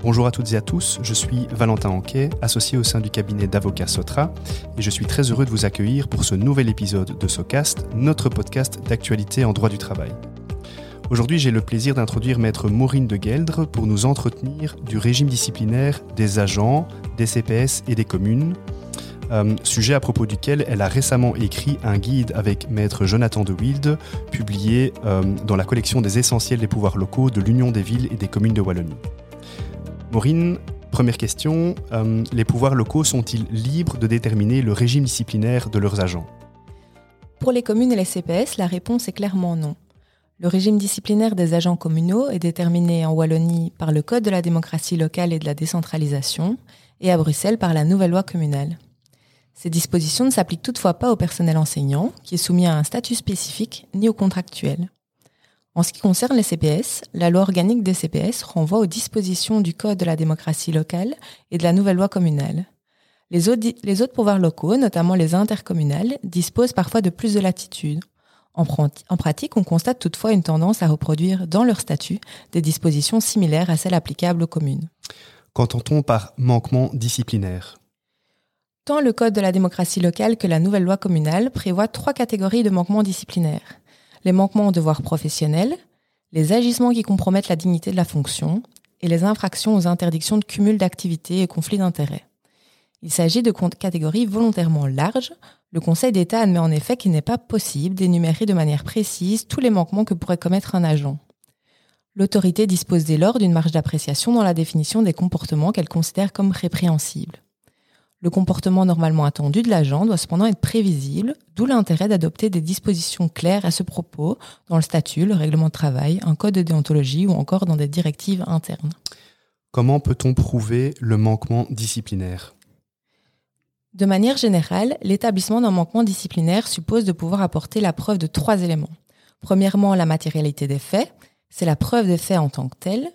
Bonjour à toutes et à tous, je suis Valentin Anquet, associé au sein du cabinet d'avocats Sotra, et je suis très heureux de vous accueillir pour ce nouvel épisode de Socast, notre podcast d'actualité en droit du travail. Aujourd'hui, j'ai le plaisir d'introduire maître Maureen de Geldre pour nous entretenir du régime disciplinaire des agents, des CPS et des communes, euh, sujet à propos duquel elle a récemment écrit un guide avec maître Jonathan de Wilde, publié euh, dans la collection des essentiels des pouvoirs locaux de l'Union des villes et des communes de Wallonie. Maureen, première question, euh, les pouvoirs locaux sont-ils libres de déterminer le régime disciplinaire de leurs agents? Pour les communes et les CPS, la réponse est clairement non. Le régime disciplinaire des agents communaux est déterminé en Wallonie par le Code de la démocratie locale et de la décentralisation et à Bruxelles par la nouvelle loi communale. Ces dispositions ne s'appliquent toutefois pas au personnel enseignant, qui est soumis à un statut spécifique, ni aux contractuels. En ce qui concerne les CPS, la loi organique des CPS renvoie aux dispositions du Code de la démocratie locale et de la nouvelle loi communale. Les autres, les autres pouvoirs locaux, notamment les intercommunales, disposent parfois de plus de latitude. En, en pratique, on constate toutefois une tendance à reproduire dans leur statut des dispositions similaires à celles applicables aux communes. Qu'entend-on par manquement disciplinaire? Tant le Code de la démocratie locale que la nouvelle loi communale prévoient trois catégories de manquements disciplinaires les manquements aux devoirs professionnels, les agissements qui compromettent la dignité de la fonction et les infractions aux interdictions de cumul d'activités et conflits d'intérêts. Il s'agit de catégories volontairement larges. Le Conseil d'État admet en effet qu'il n'est pas possible d'énumérer de manière précise tous les manquements que pourrait commettre un agent. L'autorité dispose dès lors d'une marge d'appréciation dans la définition des comportements qu'elle considère comme répréhensibles. Le comportement normalement attendu de l'agent doit cependant être prévisible, d'où l'intérêt d'adopter des dispositions claires à ce propos dans le statut, le règlement de travail, un code de déontologie ou encore dans des directives internes. Comment peut-on prouver le manquement disciplinaire? De manière générale, l'établissement d'un manquement disciplinaire suppose de pouvoir apporter la preuve de trois éléments. Premièrement, la matérialité des faits, c'est la preuve des faits en tant que telle.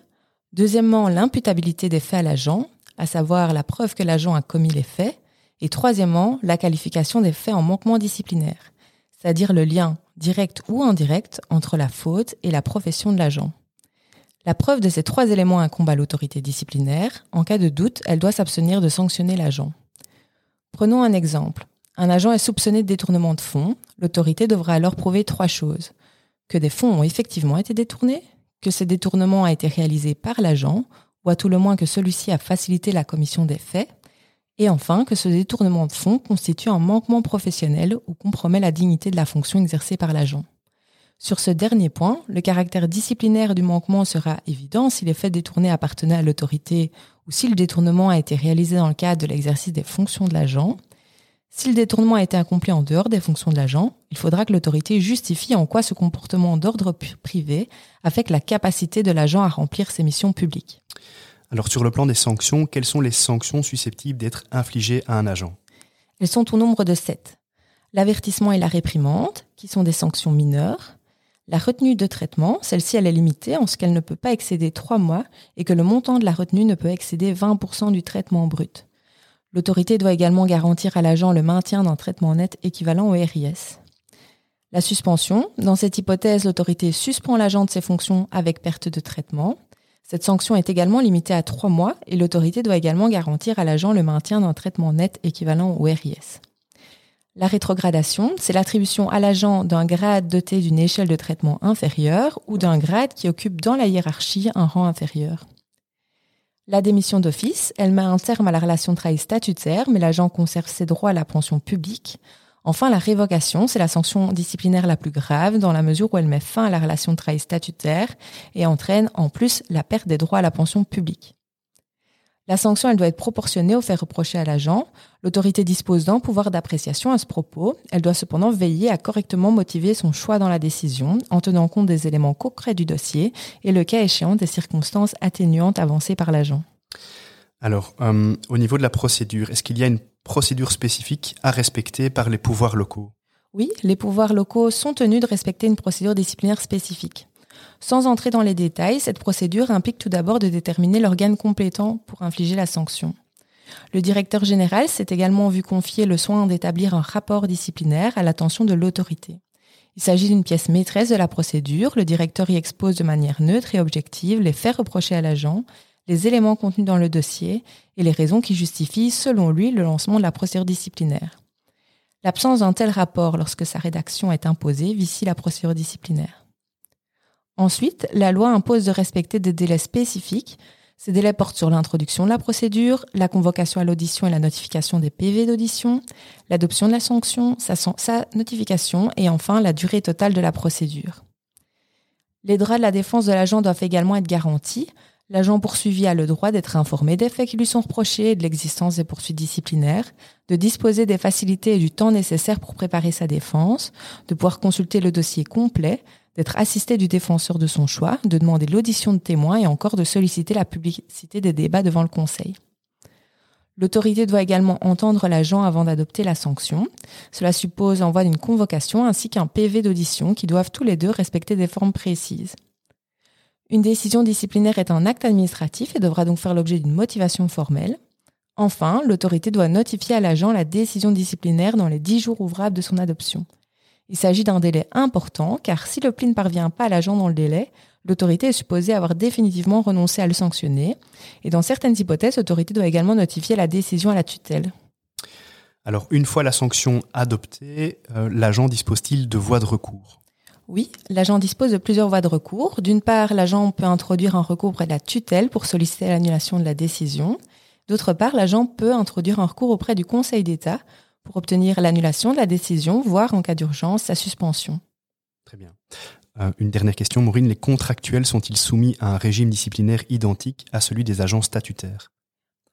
Deuxièmement, l'imputabilité des faits à l'agent, à savoir la preuve que l'agent a commis les faits, et troisièmement, la qualification des faits en manquement disciplinaire, c'est-à-dire le lien, direct ou indirect, entre la faute et la profession de l'agent. La preuve de ces trois éléments incombe à l'autorité disciplinaire. En cas de doute, elle doit s'abstenir de sanctionner l'agent. Prenons un exemple. Un agent est soupçonné de détournement de fonds. L'autorité devra alors prouver trois choses. Que des fonds ont effectivement été détournés, que ce détournement a été réalisé par l'agent ou à tout le moins que celui-ci a facilité la commission des faits, et enfin que ce détournement de fonds constitue un manquement professionnel ou compromet la dignité de la fonction exercée par l'agent. Sur ce dernier point, le caractère disciplinaire du manquement sera évident si les faits détournés appartenaient à l'autorité ou si le détournement a été réalisé dans le cadre de l'exercice des fonctions de l'agent. Si le détournement a été accompli en dehors des fonctions de l'agent, il faudra que l'autorité justifie en quoi ce comportement d'ordre privé affecte la capacité de l'agent à remplir ses missions publiques. Alors sur le plan des sanctions, quelles sont les sanctions susceptibles d'être infligées à un agent? Elles sont au nombre de sept. L'avertissement et la réprimande, qui sont des sanctions mineures. La retenue de traitement, celle-ci elle est limitée en ce qu'elle ne peut pas excéder trois mois et que le montant de la retenue ne peut excéder 20% du traitement brut. L'autorité doit également garantir à l'agent le maintien d'un traitement net équivalent au RIS. La suspension, dans cette hypothèse, l'autorité suspend l'agent de ses fonctions avec perte de traitement. Cette sanction est également limitée à trois mois et l'autorité doit également garantir à l'agent le maintien d'un traitement net équivalent au RIS. La rétrogradation, c'est l'attribution à l'agent d'un grade doté d'une échelle de traitement inférieure ou d'un grade qui occupe dans la hiérarchie un rang inférieur. La démission d'office, elle met un terme à la relation de travail statutaire, mais l'agent conserve ses droits à la pension publique. Enfin, la révocation, c'est la sanction disciplinaire la plus grave dans la mesure où elle met fin à la relation de travail statutaire et entraîne en plus la perte des droits à la pension publique. La sanction, elle doit être proportionnée au fait reproché à l'agent. L'autorité dispose d'un pouvoir d'appréciation à ce propos. Elle doit cependant veiller à correctement motiver son choix dans la décision en tenant compte des éléments concrets du dossier et le cas échéant des circonstances atténuantes avancées par l'agent. Alors, euh, au niveau de la procédure, est-ce qu'il y a une procédure spécifique à respecter par les pouvoirs locaux? Oui, les pouvoirs locaux sont tenus de respecter une procédure disciplinaire spécifique. Sans entrer dans les détails, cette procédure implique tout d'abord de déterminer l'organe complétant pour infliger la sanction. Le directeur général s'est également vu confier le soin d'établir un rapport disciplinaire à l'attention de l'autorité. Il s'agit d'une pièce maîtresse de la procédure. Le directeur y expose de manière neutre et objective les faits reprochés à l'agent, les éléments contenus dans le dossier et les raisons qui justifient, selon lui, le lancement de la procédure disciplinaire. L'absence d'un tel rapport lorsque sa rédaction est imposée vicie la procédure disciplinaire? Ensuite, la loi impose de respecter des délais spécifiques ces délais portent sur l'introduction de la procédure, la convocation à l'audition et la notification des PV d'audition, l'adoption de la sanction, sa, notification et enfin la durée totale de la procédure. Les droits de la défense de l'agent doivent également être garantis. L'agent poursuivi a le droit d'être informé des faits qui lui sont reprochés et de l'existence des poursuites disciplinaires, de disposer des facilités et du temps nécessaires pour préparer sa défense, de pouvoir consulter le dossier complet, d'être assisté du défenseur de son choix, de demander l'audition de témoins et encore de solliciter la publicité des débats devant le Conseil. L'autorité doit également entendre l'agent avant d'adopter la sanction. Cela suppose l'envoi d'une convocation ainsi qu'un PV d'audition qui doivent tous les deux respecter des formes précises. Une décision disciplinaire est un acte administratif et devra donc faire l'objet d'une motivation formelle. Enfin, l'autorité doit notifier à l'agent la décision disciplinaire dans les dix jours ouvrables de son adoption. Il s'agit d'un délai important car si le pli ne parvient pas à l'agent dans le délai, l'autorité est supposée avoir définitivement renoncé à le sanctionner. Et dans certaines hypothèses, l'autorité doit également notifier la décision à la tutelle. Alors, une fois la sanction adoptée, euh, l'agent dispose-t-il de voies de recours? Oui, l'agent dispose de plusieurs voies de recours. D'une part, l'agent peut introduire un recours auprès de la tutelle pour solliciter l'annulation de la décision. D'autre part, l'agent peut introduire un recours auprès du Conseil d'État pour obtenir l'annulation de la décision, voire en cas d'urgence, sa suspension. Très bien. Euh, une dernière question, Maureen. Les contractuels sont-ils soumis à un régime disciplinaire identique à celui des agents statutaires?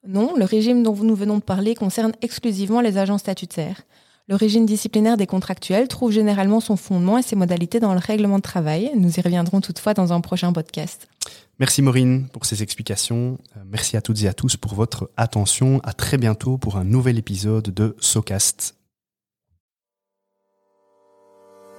Non, le régime dont nous venons de parler concerne exclusivement les agents statutaires. Le régime disciplinaire des contractuels trouve généralement son fondement et ses modalités dans le règlement de travail. Nous y reviendrons toutefois dans un prochain podcast. Merci Maureen pour ces explications. Euh, merci à toutes et à tous pour votre attention. À très bientôt pour un nouvel épisode de SoCast.